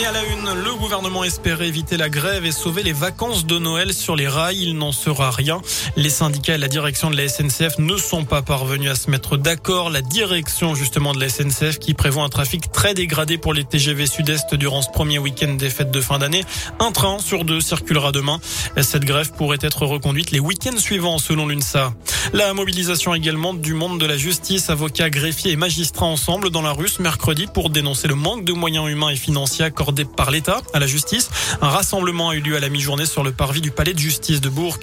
Et à la une, le gouvernement espérait éviter la grève et sauver les vacances de Noël sur les rails. Il n'en sera rien. Les syndicats et la direction de la SNCF ne sont pas parvenus à se mettre d'accord. La direction justement de la SNCF qui prévoit un trafic très dégradé pour les TGV Sud-Est durant ce premier week-end des fêtes de fin d'année. Un train sur deux circulera demain. Cette grève pourrait être reconduite les week-ends suivants selon l'UNSA. La mobilisation également du monde de la justice, avocats, greffiers et magistrats ensemble dans la rue mercredi pour dénoncer le manque de moyens humains et financiers accordés par l'État à la justice. Un rassemblement a eu lieu à la mi-journée sur le parvis du palais de justice de Bourg.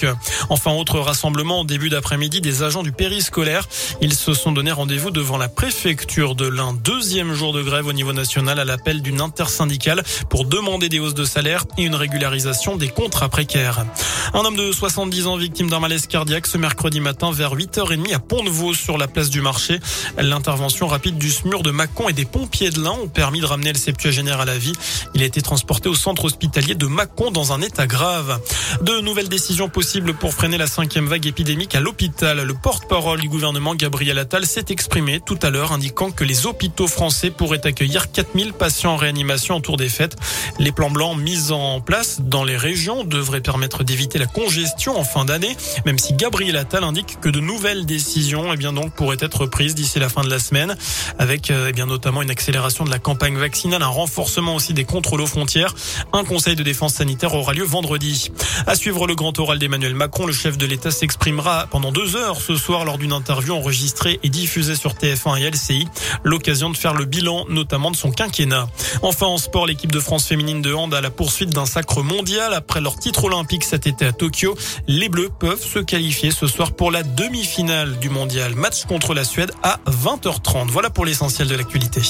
Enfin, autre rassemblement au début d'après-midi des agents du périscolaire. Ils se sont donné rendez-vous devant la préfecture de l'un. Deuxième jour de grève au niveau national à l'appel d'une intersyndicale pour demander des hausses de salaire et une régularisation des contrats précaires. Un homme de 70 ans victime d'un malaise cardiaque ce mercredi matin vers 8h30 à Pont-de-Vaux sur la place du marché. L'intervention rapide du SMUR de Mâcon et des pompiers de l'Ain ont permis de ramener le septuagénaire à la vie. Il a été transporté au centre hospitalier de Mâcon dans un état grave. De nouvelles décisions possibles pour freiner la cinquième vague épidémique à l'hôpital. Le porte-parole du gouvernement, Gabriel Attal, s'est exprimé tout à l'heure, indiquant que les hôpitaux français pourraient accueillir 4000 patients en réanimation autour des fêtes. Les plans blancs mis en place dans les régions devraient permettre d'éviter la congestion en fin d'année, même si Gabriel Attal indique que de nouvelles décisions, eh bien donc, pourraient être prises d'ici la fin de la semaine, avec, eh bien, notamment une accélération de la campagne vaccinale, un renforcement aussi des contrôles aux frontières. Un conseil de défense sanitaire aura lieu vendredi. À suivre le grand oral d'Emmanuel Macron, le chef de l'État s'exprimera pendant deux heures ce soir lors d'une interview enregistrée et diffusée sur TF1 et LCI. L'occasion de faire le bilan, notamment de son quinquennat. Enfin, en sport, l'équipe de France féminine de hand à la poursuite d'un sacre mondial après leur titre olympique cet été à Tokyo. Les Bleus peuvent se qualifier ce soir pour la demi-finale du mondial. Match contre la Suède à 20h30. Voilà pour l'essentiel de l'actualité.